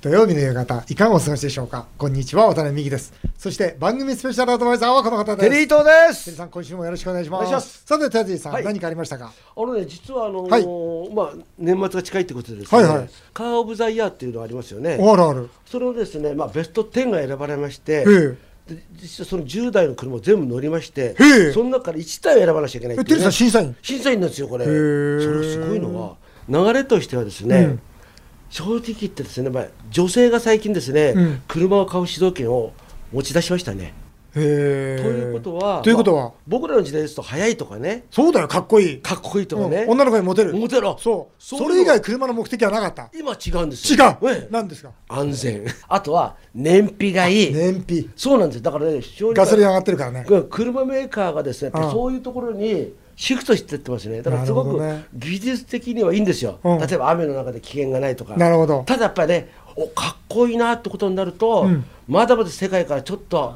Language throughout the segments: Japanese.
土曜日の夕方、いかがお過ごしでしょうか？こんにちは、渡辺美希です。そして、番組スペシャルアドバイザーはこの方です。テリー東です。テリーさん、今週もよろしくお願いします。お願いします。さて、テリーさん、はい。何かありましたか？あのね実はあのーはい。まあ年末が近いってことでですね、はいはい。カーオブザイヤーっていうのがありますよね。あるある。それをですねまあベスト10が選ばれまして、ええ。で実はその10台の車を全部乗りましてその中から1台を選ばなきゃいけないいう、テリーさん、ね、審査員。審査員なんですよこれ。へそえれすごいのは流れとしてはですね、うん正直言ってですね、まあ、女性が最近ですね、うん車を買う主導権を持ち出しましたね。ということはということは、まあ僕らの時代ですと速いとかねそうだよ、かっこいい。かっこいいとかね、うん女の子にモテる。モテろそう。それ以外、車の目的はなかった。今違うんです違よう。ええ何ですか？安全あとは燃費がいい、燃費。そうなんですだからね非常にガソリン上がってるからね。車メーカーがですねそういうところにシフトしていってますね。だからすごく技術的にはいいんですよ、うん。例えば雨の中で危険がないとか。なるほど。ただやっぱりねおかっこいいなってことになると、うん。まだまだ世界からちょっと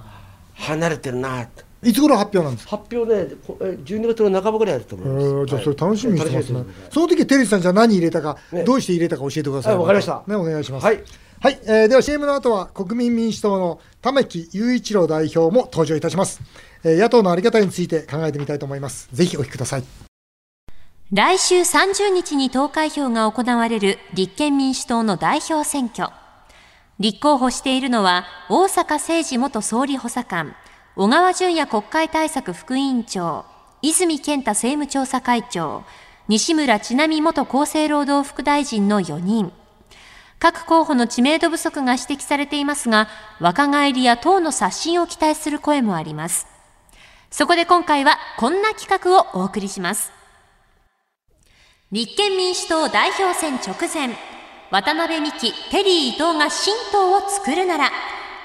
離れてるなって。いつ頃発表なんですか？発表ねこえ12月の半ばぐらいやると思います、えーじゃあそれ楽しみにしてますね。はいその時テリーさんじゃあ何入れたか、ね。どうして入れたか教えてください。はいわかりました。ねお願いします。はい。はい、えーでは CM の後は国民民主党の玉木雄一郎代表も登場いたします。野党のあり方について考えてみたいと思います。ぜひお聞きください。来週30日に投開票が行われる立憲民主党の代表選挙。立候補しているのは、大阪誠二元総理補佐官、小川淳也国会対策副委員長、泉健太政務調査会長、西村智奈美元厚生労働副大臣の4人。各候補の知名度不足が指摘されていますが、若返りや党の刷新を期待する声もあります。そこで今回はこんな企画をお送りします。立憲民主党代表選直前、渡辺美希、テリー伊藤が新党を作るなら、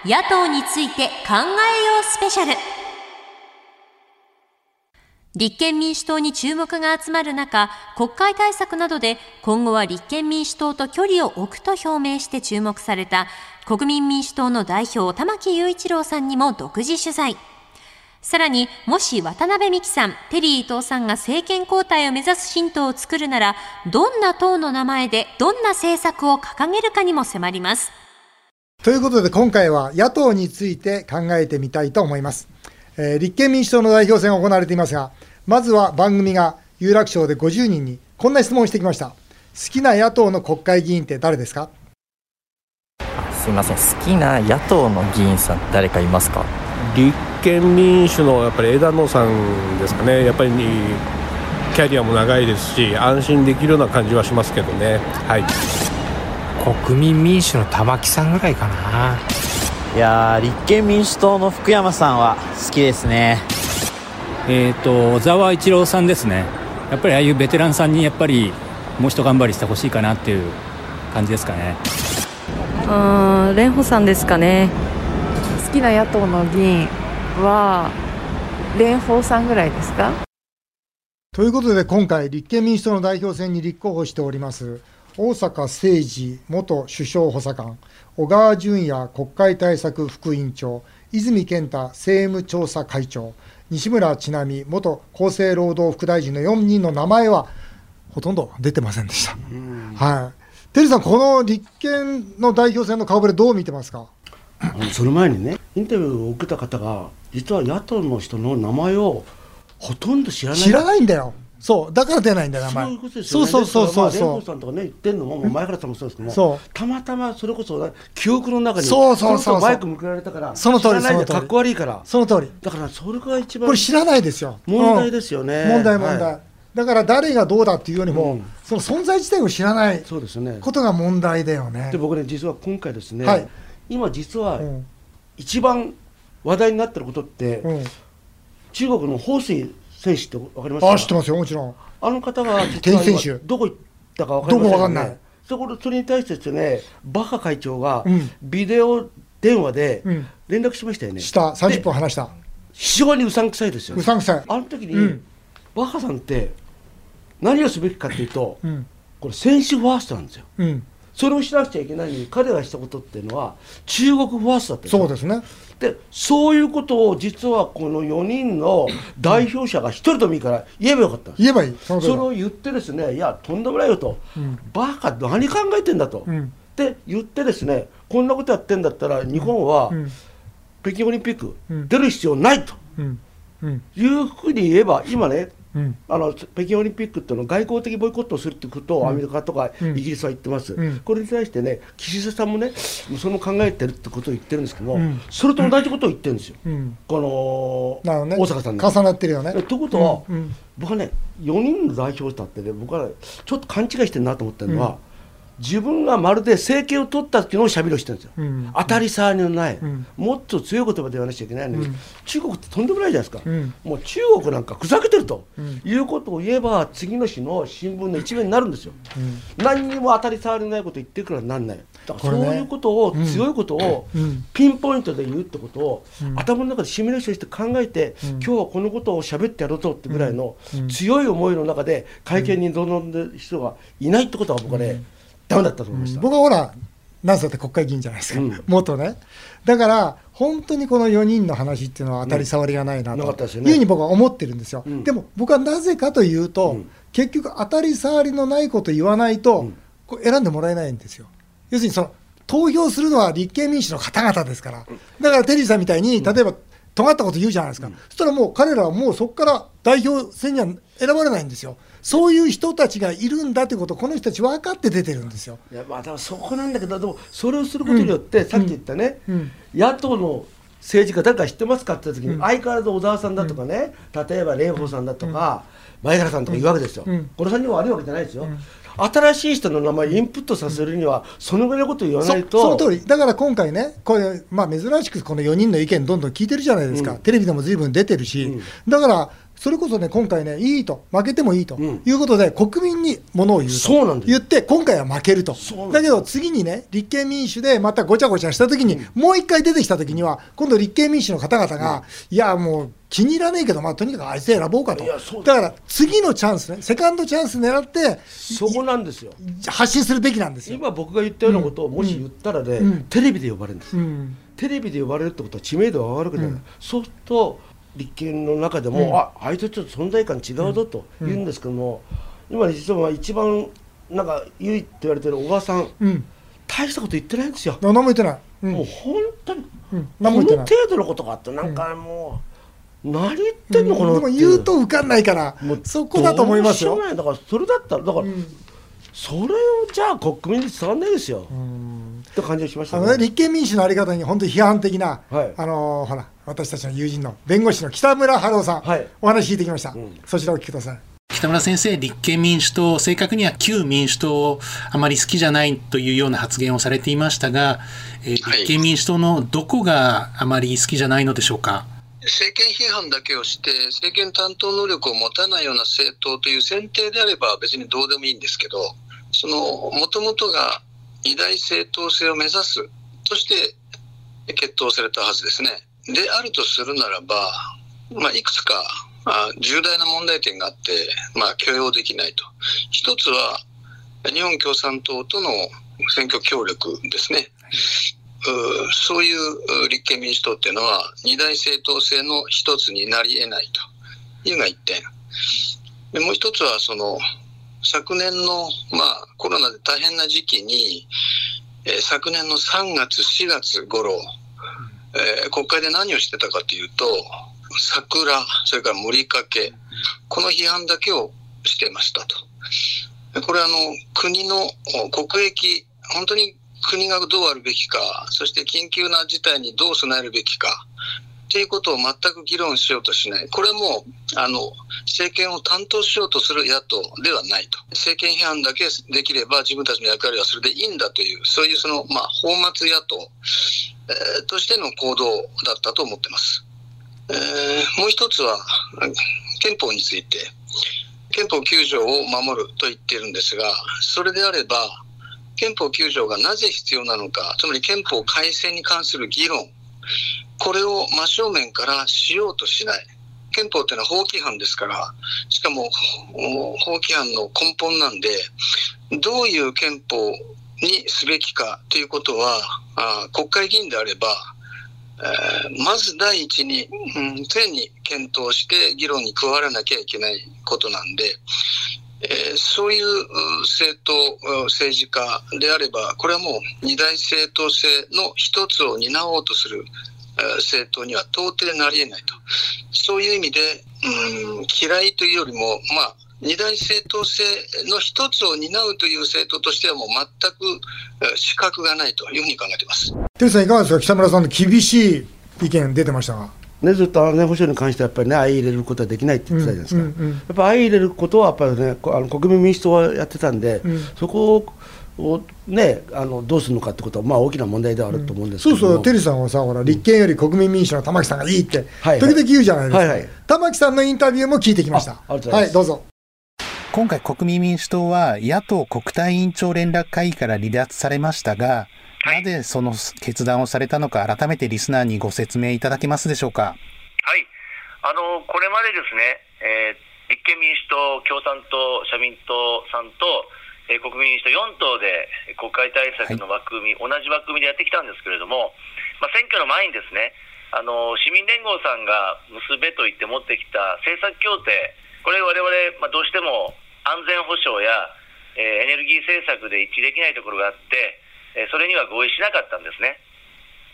野党について考えようスペシャル。立憲民主党に注目が集まる中、国会対策などで今後は立憲民主党と距離を置くと表明して注目された国民民主党の代表玉木雄一郎さんにも独自取材。さらに、もし渡辺美樹さん、テリー伊藤さんが政権交代を目指す新党を作るなら、どんな党の名前でどんな政策を掲げるかにも迫ります。ということで今回は野党について考えてみたいと思います。えー立憲民主党の代表選が行われていますが、まずは番組が有楽町で50人にこんな質問をしてきました。好きな野党の国会議員って誰ですか？すみません好きな野党の議員さん誰かいますか？立憲民主のやっぱり枝野さんですかね、やっぱりキャリアも長いですし、安心できるような感じはしますけどね。はい。国民民主の玉木さんぐらいかな。いやー立憲民主党の福山さんは好きですね。えー、と小沢一郎さんですね、やっぱりああいうベテランさんにやっぱりもう一頑張りしてほしいかなっていう感じですかね。あー蓮舫さんですかね。好きな野党の議員は蓮舫さんぐらいですか？ということで今回立憲民主党の代表選に立候補しております大阪誠二元首相補佐官小川淳也国会対策副委員長泉健太政務調査会長西村智奈美元厚生労働副大臣の4人の名前はほとんど出てませんでした。はい。テリーさん、この立憲の代表選の顔ぶれ、どう見てますか？その前にねインタビューを受けた方が実は野党の人の名前をほとんど知らない。知らないんだよ、そう、だから出ないんだよ、名前。そういうことですよね。そうそうそうそうまあさんとかね言ってんのももう前からさんもそうですけども、そう。たまたまそれこそね記憶の中にそうそうそうそう。それこマイク向けられたからその通り知らないかっこ悪いから。その通り。だからそれが一番これ知らないですよ。問題ですよね。うん。問題、問題、はい。だから誰がどうだっていうよりも、うん。その存在自体を知らないことが問題だよね。で。僕ね実は今回ですね、はい今実はうん。一番話題になってることって、うん、中国の彭帥選手ってわかりますか？あ、知ってますよ、もちろん。あの方が実はどこ行ったかわかりませんよね？どこわかんない。そこそれに対してですねバッハ会長がうん。ビデオ電話でうん。連絡しましたよね、した、30で分話した。非常にうさんくさいですよ。うさんくさい。あの時に、うん。バッハさんって何をすべきかっていうと、うん、これ選手ファーストなんですよ。うん、それをしなくちゃいけないのに彼がしたことっていうのは中国ファーストだったそうですね。でそういうことを実はこの4人の代表者が一人でもいいから言えばよかった言えばいい。それを言ってですねいやとんでもないよと、うん。バカ何考えてんだと、うん。って言ってですねこんなことやってんだったら日本はうん。北京オリンピックうん。出る必要ないと。いうふうに言えば今ねうん。あの北京オリンピックっていうのを外交的ボイコットをするっていうことをアメリカとかうん。イギリスは言ってます、うん。これに対してね岸田さんもねその考えてるってことを言ってるんですけど、うん。それと同じことを言ってるんですよ、うん。このね。大阪さんね重なってるよね。えということは、僕はね4人の代表だってね僕はねちょっと勘違いしてるなと思ってるのは、うん自分がまるで政権を取ったっていうのをしゃべりをしてるんですよ、うん。当たり障りのない、うん。もっと強い言葉で言わなきゃいけないのに、うん。中国ってとんでもないじゃないですか、うん。もう中国なんかふざけてると、うん。いうことを言えば次の日の新聞の一面になるんですよ、うん。何にも当たり障りのないこと言ってるからなんない。だからそういうことを、うん強いことをうん。ピンポイントで言うってことを、うん。頭の中でシミュレーションして考えて、うん。今日はこのことを喋ってやろうとってぐらいのうん。強い思いの中で会見に臨んでる人がいないってことは僕はね、ダメだったと思いました。僕はほら、なんせだって国会議員じゃないですか、うん。元ね。だから、本当にこの4人の話っていうのは当たり障りがないなと。いうふうに僕は思ってるんですよ。うん。でも僕はなぜかというと、うん。結局、当たり障りのないこと言わないと、うん。こう選んでもらえないんですよ。要するにその投票するのは立憲民主の方々ですから、だからテリーさんみたいに、例えば、尖ったこと言うじゃないですか、そしたらもう彼らはもうそこから代表選には選ばれないんですよ、そういう人たちがいるんだということを、この人たち分かって出てるんですよ。いやまあ、だからそこなんだけど、でもそれをすることによって、さっき言ったね、うん。野党の政治家、誰か知ってますかって言った時に、うん。相変わらず小沢さんだとかね、例えば蓮舫さんだとか、前原さんとかいるわけですよ、うん。この3人は悪いわけじゃないですよ、新しい人の名前、インプットさせるには、そのぐらいのことを言わないと、そその通り、だから今回ね、これ、まあ、珍しくこの4人の意見、どんどん聞いてるじゃないですか、うん。テレビでもずいぶん出てるし、うん。だから、それこそね、今回ね、いいと、負けてもいいとうん。いうことで、国民にものを言うと。そうなんです。言って、今回は負けると。だけど次にね、立憲民主でまたごちゃごちゃしたときに、もう一回出てきたときには、今度、立憲民主の方々が、いや、もう気に入らねえけど、まあ、とにかくあいつ選ぼうかと、だから次のチャンスね、セカンドチャンス狙って、そこなんですよ。発信するべきなんですよ。今僕が言ったようなことをもし言ったらね、うん。テレビで呼ばれるんです、うん。テレビで呼ばれるってことは知名度が上がるわけじゃない、うん。そうすると立憲の中でも、うん。ああいつちょっと存在感違うぞと言うんですけども、今実は一番なんか優位って言われてる小川さんうん、大したこと言ってないんですよ、何も言ってない。うん。もう本当に、うん、こ何もの程言ってない。度のことがあってなんかもう、何言ってんのかなでも言うと受かんないからもう、そこだと思いますよ。だからそれだったらだから、うん。それをじゃあ国民に伝わんないですよ、って感じがしましたあのね、立憲民主のあり方に本当に批判的な、はい。あのーほら、私たちの友人の弁護士の北村春夫さん、はい。お話聞いてきました、ん。そちらをお聞きください。北村先生、立憲民主党、正確には旧民主党をあまり好きじゃないというような発言をされていましたが、えーはい。立憲民主党のどこがあまり好きじゃないのでしょうか？政権批判だけをして、政権担当能力を持たないような政党という前提であれば別にどうでもいいんですけど、その、もともとが二大政党制を目指すとして決闘されたはずですね。であるとするならば、まあ、いくつかあ重大な問題点があって、まあ、許容できないと。一つは、日本共産党との選挙協力ですね。うーそういう立憲民主党っていうのは二大政党制の一つになり得ないというのが一点。でもう一つはその昨年の、まあ、コロナで大変な時期に、えー昨年の3月4月頃、えー国会で何をしてたかというと桜それから盛りかけこの批判だけをしてましたと。これはあの国のお国益本当に国がどうあるべきかそして緊急な事態にどう備えるべきかっていうことを全く議論しようとしないこれもあの政権を担当しようとする野党ではないと政権批判だけできれば自分たちの役割はそれでいいんだというそういうその、まあ、放末野党、えーとしての行動だったと思ってます。えーもう一つは憲法について憲法9条を守ると言っているんですがそれであれば憲法9条がなぜ必要なのかつまり憲法改正に関する議論これを真正面からしようとしない。憲法というのは法規範ですからしかも法規範の根本なんでどういう憲法にすべきかということはあ国会議員であればえーまず第一に、うん、常に検討して議論に加わらなきゃいけないことなんで、えーそういう政党、政治家であれば、これはもう二大政党制の一つを担おうとする政党には到底なり得ないと。そういう意味で、うん、嫌いというよりも、まあ、二大政党制の一つを担うという政党としてはもう全くえー資格がないというふうに考えています。テリーさん、いかがですか、北村さんの厳しい意見出てましたが。ね、ずっと安全保障に関してはやっぱりね、相入れることはできないって言ってたじゃないですか、うんうんうんやっぱ相入れることはやっぱりね、こあの国民民主党はやってたんで、うんそこを、ね、あのどうするのかってことは、まあ、大きな問題ではあると思うんですけども、そうそう、テリーさんはさ、ほら、立憲より国民民主の玉木さんがいいって、はい時々言うじゃないですか、はいはい。玉木さんのインタビューも聞いてきました。はい、どうぞ。今回国民民主党は野党国対委員長連絡会議から離脱されましたが、なぜその決断をされたのか改めてリスナーにご説明いただけますでしょうか。はい、あのこれまでですね、えー立憲民主党、共産党、社民党さんと、えー国民民主党4党で国会対策の枠組み、同じ枠組みでやってきたんですけれども、まあ、選挙の前にですね、あの市民連合さんが結べと言って持ってきた政策協定、これ、我々、まあどうしても安全保障や、えーエネルギー政策で一致できないところがあって、えーそれには合意しなかったんですね。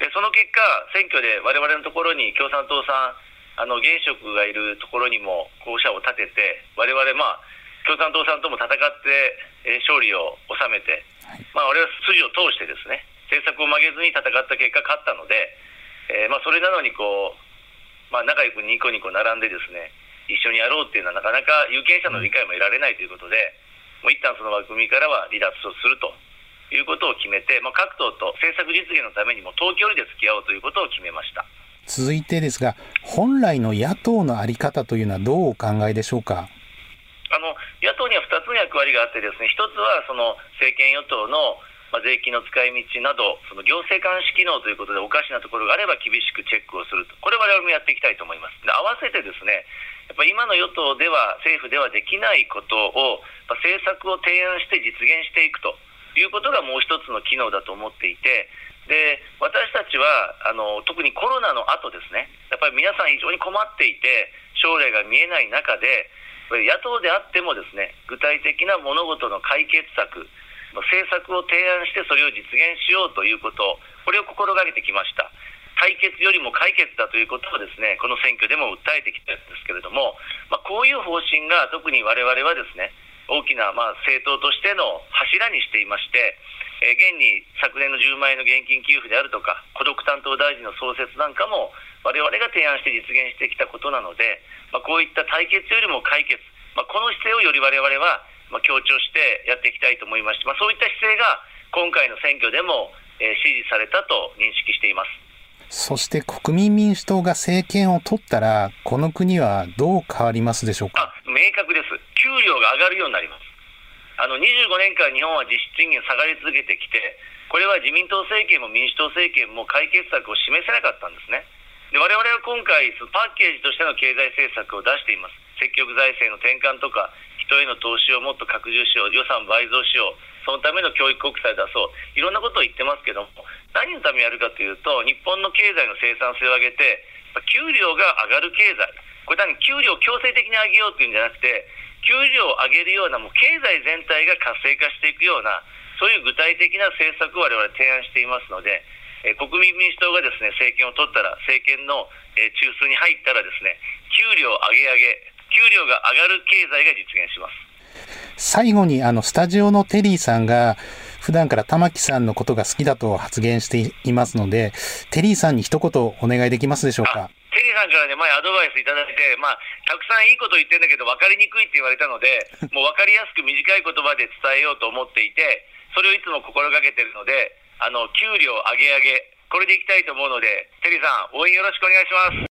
でその結果、選挙で我々のところに共産党さん、あの現職がいるところにも候補者を立てて、我々まあ共産党さんとも戦って、えー勝利を収めて、まあ、我々は筋を通してですね、政策を曲げずに戦った結果、勝ったので、えーまあ、それなのにこう、まあ、仲良くニコニコ並んでですね、一緒にやろうっていうのはなかなか有権者の理解も得られないということで、もう一旦その枠組みからは離脱をするということを決めて、まあ、各党と政策実現のためにも遠距離で付き合おうということを決めました。続いてですが、本来の野党のあり方というのはどうお考えでしょうか？あの野党には2つの役割があってですね、1つはその政権与党のまあ税金の使い道など、その行政監視機能ということでおかしなところがあれば厳しくチェックをすると、これ我々もやっていきたいと思います。で合わせてですね、やっぱ今の与党では、政府ではできないことを、まあ政策を提案して実現していくと。いうことがもう一つの機能だと思っていて、で私たちはあの特にコロナの後ですね、やっぱり皆さん非常に困っていて、将来が見えない中で、野党であってもですね、具体的な物事の解決策、政策を提案してそれを実現しようということ、これを心がけてきました。対決よりも解決だということをですね、この選挙でも訴えてきたんですけれども、まあ、こういう方針が特に我々はですね、大きなまあ政党としての柱にしていまして、えー現に昨年の10万円の現金給付であるとか、孤独担当大臣の創設なんかも、我々が提案して実現してきたことなので、まあ、こういった対決よりも解決、まあ、この姿勢をより我々はまあ強調してやっていきたいと思いまして、まあ、そういった姿勢が今回の選挙でも、えー支持されたと認識しています。そして国民民主党が政権を取ったら、この国はどう変わりますでしょうか？明確です。給料が上がるようになります。あの25年間日本は実質賃金下がり続けてきて、これは自民党政権も民主党政権も解決策を示せなかったんですね。で我々は今回、そのパッケージとしての経済政策を出しています。積極財政の転換とか、人への投資をもっと拡充しよう、予算倍増しよう、そのための教育国債出そう、いろんなことを言ってますけども、何のためにやるかというと、日本の経済の生産性を上げて、給料が上がる経済、これ単に給料を強制的に上げようっていうんじゃなくて、給料を上げるようなもう経済全体が活性化していくような、そういう具体的な政策を我々提案していますので、え国民民主党がですね政権を取ったら、政権の、え中枢に入ったらですね、給料上げ上げ、給料が上がる経済が実現します。最後にあのスタジオのテリーさんが普段から玉木さんのことが好きだと発言していますので、テリーさんに一言お願いできますでしょうか？テリーさんからね、前アドバイスいただいて、まあ、たくさんいいこと言ってるんだけど、分かりにくいって言われたので、もう分かりやすく短い言葉で伝えようと思っていて、それをいつも心がけてるので、あの、給料上げ上げ、これでいきたいと思うので、テリーさん、応援よろしくお願いします。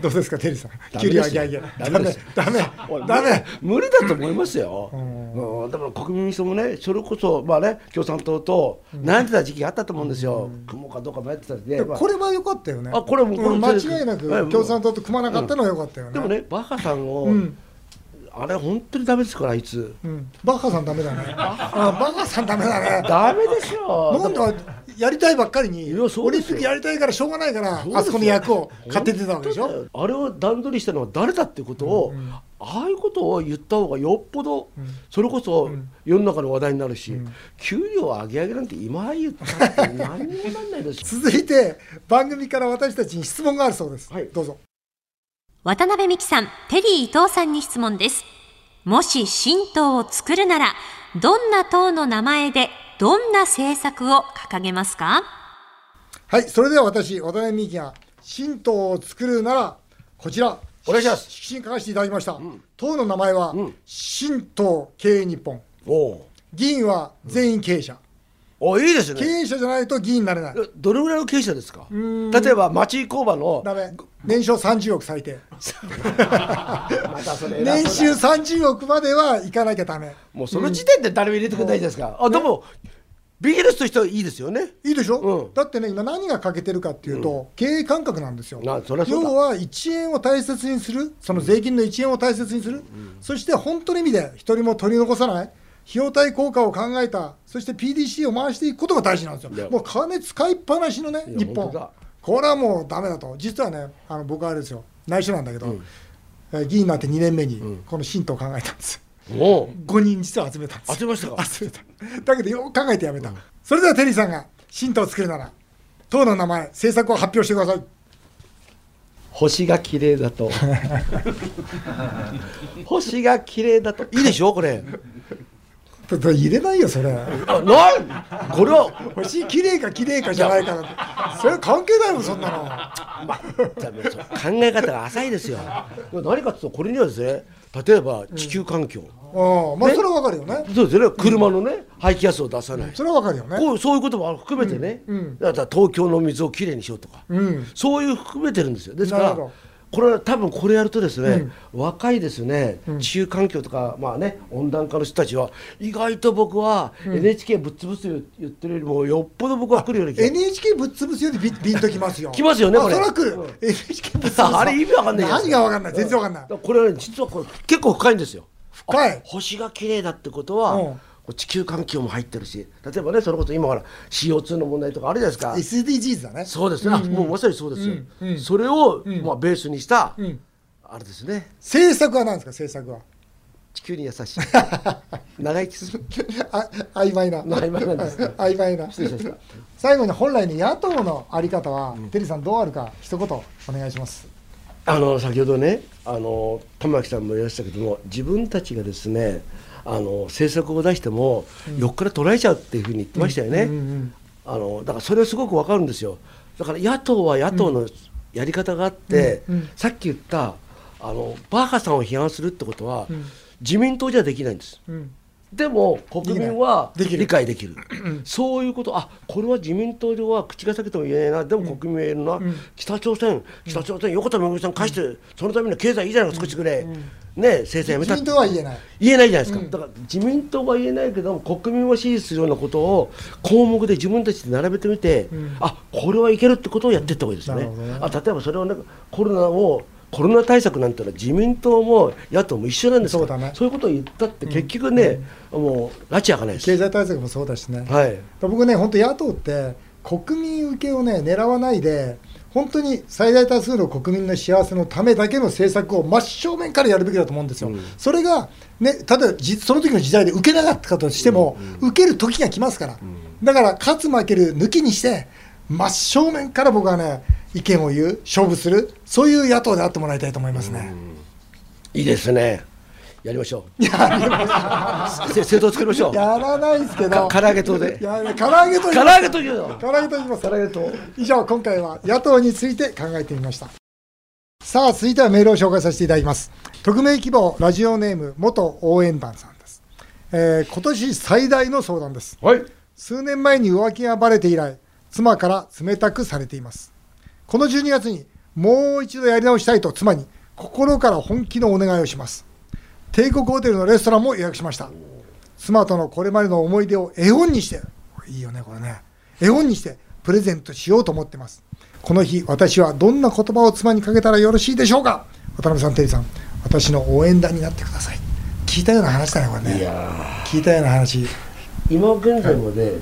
どうですか、テリーさん。ダ給料上げ上げ。ダメダメダメ。無理だと思いますよ、うんだから国民民主党もね、それこそ、まあね、共産党と悩んでた時期があったと思うんですよ、組もうかどうか迷ってたんで、まあこれは良かったよね。あこれもこれもうん間違いなくはい共産党と組まなかったのは良かったよね。でもね、バッハさんを、うん。あれ、本当にダメですから、あいつ。うん。バッハさんダメだね。あバッハさんダメだね。ダメでしょ。なんだやりたいばっかりにオリンピックやりたいからしょうがないからあそこの役を買って出たわけでしょ。あれを段取りしたのは誰だってことを、ああいうことを言った方がよっぽど、それこそ世の中の話題になるし、給料上げ上げなんて今言ったって何にもなんないですよ。続いて番組から私たちに質問があるそうです、どうぞ。渡辺美樹さん、テリー伊藤さんに質問です。もし神道を作るなら、どんな党の名前で、どんな政策を掲げますか？はいそれでは私渡辺美樹が新党を作るならこちらお願いします。色紙に書かせていただきました、党の名前は、新党経営日本議員は全員経営者、おいいですね。経営者じゃないと議員になれない。どれぐらいの経営者ですか？例えば町工場の。年商30億最低。年収そうだ。30億まではいかなきゃダメ。もうその時点で誰も入れてくれないじゃないですか、あでもビジネスとしてはいいですよね。いいでしょ、だってね今何が欠けてるかっていうと、経営感覚なんですよ。なそりゃそうだ。要は1円を大切にする。その税金の1円を大切にする、そして本当の意味で一人も取り残さない費用対効果を考えたそして PDC を回していくことが大事なんですよ。もう金使いっぱなしのね日本。これはもうダメだと。実はねあの僕はあれですよ。内緒なんだけど、えー議員になって2年目にこの新党を考えたんです、お5人実は集めたんです。集めましたか？集めた。だけどよく考えてやめた、それではテリーさんが新党を作るなら党の名前政策を発表してください。星が綺麗だと。星が綺麗だと。いいでしょこれ。だだ入れないよそれあなんこれは星綺麗か綺麗かじゃないかなんてそれは関係ないもんそんなのダメそう考え方が浅いですよ何かっていうとこれにはですね例えば地球環境、ああまあそれはわかるよねそうですよね車のね、排気ガスを出さない、それはわかるよねこうそういうことも含めてね、だから東京の水をきれいにしようとか、うんそういう含めてるんですよですからこれは多分これやるとですね、若いですね地球環境とかまあね温暖化の人たちは意外と僕は NHK ぶっ潰すよ言ってるよりもよっぽど僕は来るような気が NHK ぶっ潰すよりビビンときますよ。来ますよねこれ。あそら来る、NHK ぶっ潰す あれ意味わかんない何がわかんない？全然わかんない。これはね実はこれ結構深いんですよ。深い。星が綺麗だってことは、うん地球環境も入ってるし例えばねそれこそ今ほら CO2 の問題とかあるじゃないですか。SDGs だね。そうですね、あもうまさにそうですよ、うん。うん。それを、まあ、ベースにした、ん。あれですね。政策は何ですか？政策は。地球に優しい。長生きする。あ曖昧な。曖昧なんですね 曖昧な。失礼しました。最後に本来の野党のあり方は、テリーさんどうあるか一言お願いします。あの先ほどねあの玉木さんも言いましたけども自分たちがですねあの政策を出しても、横から捉えちゃうっていうふうに言ってましたよね、あのだからそれはすごくわかるんですよ。だから野党は野党のやり方があって、さっき言ったあのバーカさんを批判するってことは、ん。自民党じゃできないんです。うんでも国民は理解できる。そういうこと。あこれは自民党では口が裂けても言えない。なでも国民は言えるな、北朝鮮。北朝鮮横田めぐみさん返して、そのためには経済いいじゃないか少しくれ、ね制裁やめた。自民党は言えない。言えないじゃないですか、だから自民党は言えないけど国民を支持するようなことを項目で自分たちで並べてみて、あこれはいけるってことをやっていった方がいいですよね,、あ例えばそれをねコロナをコロナ対策なんてのは自民党も野党も一緒なんですからそうだね。いうことを言ったって結局ね、もう拉致開かないです。経済対策もそうだしね、はい。僕ね本当野党って国民受けをね狙わないで本当に最大多数の国民の幸せのためだけの政策を真正面からやるべきだと思うんですよ、それが、ね、例えばじその時の時代で受けなかったとしても、受ける時が来ますから、だから勝つ負ける抜きにして真正面から僕はね意見を言う勝負するそういう野党であってもらいたいと思いますね。いいですね。やりましょう。政党作りましょう。やらないですけど。か唐揚げ党で。唐揚げと言い唐揚げと言うよ唐揚げと言います。唐揚げ党。以上今回は野党について考えてみました。さあ続いてはメールを紹介させていただきます。匿名希望ラジオネーム元応援団さんです、えー今年最大の相談です。はい。数年前に浮気がバレて以来妻から冷たくされていますこの12月にもう一度やり直したいと妻に心から本気のお願いをします。帝国ホテルのレストランも予約しました。妻とのこれまでの思い出を絵本にしていいよねこれね。絵本にしてプレゼントしようと思ってます。この日私はどんな言葉を妻にかけたらよろしいでしょうか？渡辺さんテリーさん私の応援団になってください。聞いたような話だねこれね。聞いたような話。今現在まで例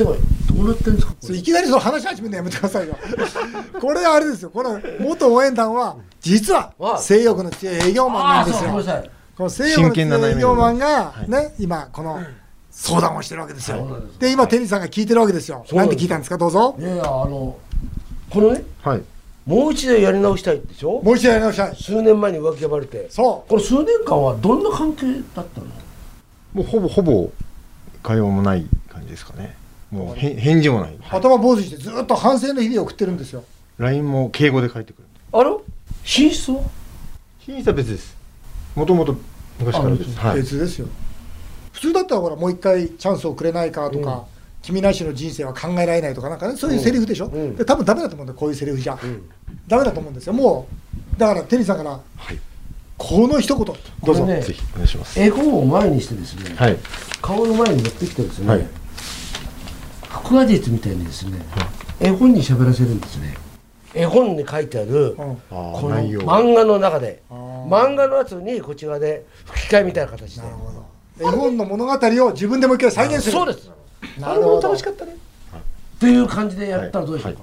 えばどうなってるんですかいきなりその話し始めるのやめてくださいよ。これあれですよ。この元応援団は実は性欲の強い営業マンなんですよ。この性欲の強い営業マンがね今この相談をしてるわけですよ。で今テリーさんが聞いてるわけですよ。なんて聞いたんですか？どうぞ。いやいやあのこのね、はい、もう一度やり直したいでしょ？もう一度やり直したい。数年前に浮気がばれて。そう。この数年間はどんな関係だったの？もうほぼほぼ会話もない感じですかねもう返事もない、頭坊主してずっと反省の日々を送ってるんですよ。LINE も敬語で返ってくる。あら？寝室は？寝室は別です。もともと昔からです、はい、別ですよ。普通だったらほらもう一回チャンスをくれないかとか、うん、君なしの人生は考えられないとかなんかねそういうセリフでしょ、うん、で多分ダメだと思うんだよこういうセリフじゃ、うん、ダメだと思うんですよ。もうだからテリーさんから、はい、この一言。どうぞ、ね、ぜひお願いします。絵本を前にしてですね、はい、顔の前に持ってきてですね、はい、腹話術みたいにですね、絵本に喋らせるんですね。絵本に書いてある、この漫画の中で。漫画のやつにこちらで吹き替えみたいな形で。絵本の物語を自分でもう一回再現する。そうです。なるほど。楽しかったね。っていう感じでやったらどうでしょうか、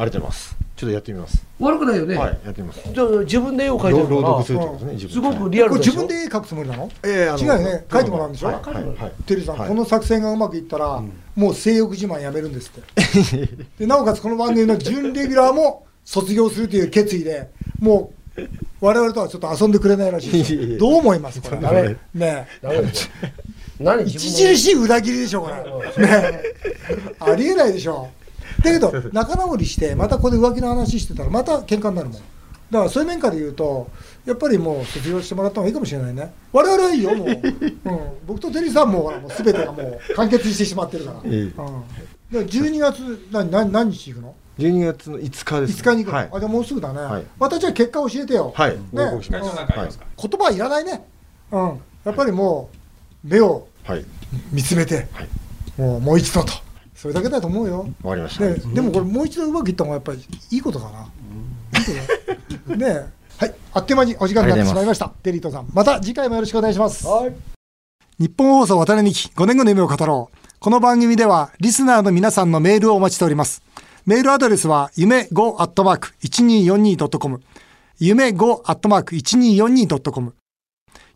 ありがとうございます。ちょっとやってみます。悪くないよね。はいやってみます。じゃ自分で絵を描いてる朗読するってことねすごくリアルで自分で絵描くつもりなの？ええ違うよね。描いてもらうんでしょ？はいテリーさんこの作戦がうまくいったらもう性欲自慢やめるんですって。でなおかつこの番組の準レギュラーも卒業するという決意でもう我々とはちょっと遊んでくれないらしいどう思います？これ。ね 何？著しい裏切りでしょこれ。ね ありえないでしょだけど 仲直りしてまたここで浮気の話してたらまた喧嘩になるもん。だからそういう面から言うとやっぱりもう卒業してもらった方がいいかもしれないね。我々はいいよもう、うん、僕とテリーさんもほらもう全てがもう完結してしまってるから、うん、だから12月何何何日行くの？12月の5日です、ね、5日に行くの、はい、あじゃもうすぐだね、はい、私は結果教えてよ。はい、ね、報告します、うん、言葉いらないね。うん。やっぱりもう目を見つめて、はい、もうもう一度とそれだけだと思うよ。わかりました、ね。でもこれもう一度うまくいった方がやっぱりいいことかな。ねはい、あっという間にお時間になってしまいました。デリートさん、また次回もよろしくお願いします。はい。日本放送渡辺美希5年後の夢を語ろう。この番組ではリスナーの皆さんのメールをお待ちしております。メールアドレスは夢 5-1242.com 夢 5-1242.com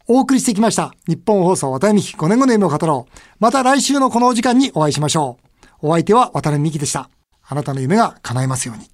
お送りしてきました。日本放送渡辺美希5年後の夢を語ろう。また来週のこのお時間にお会いしましょう。お相手は渡辺美希でした。あなたの夢が叶えますように。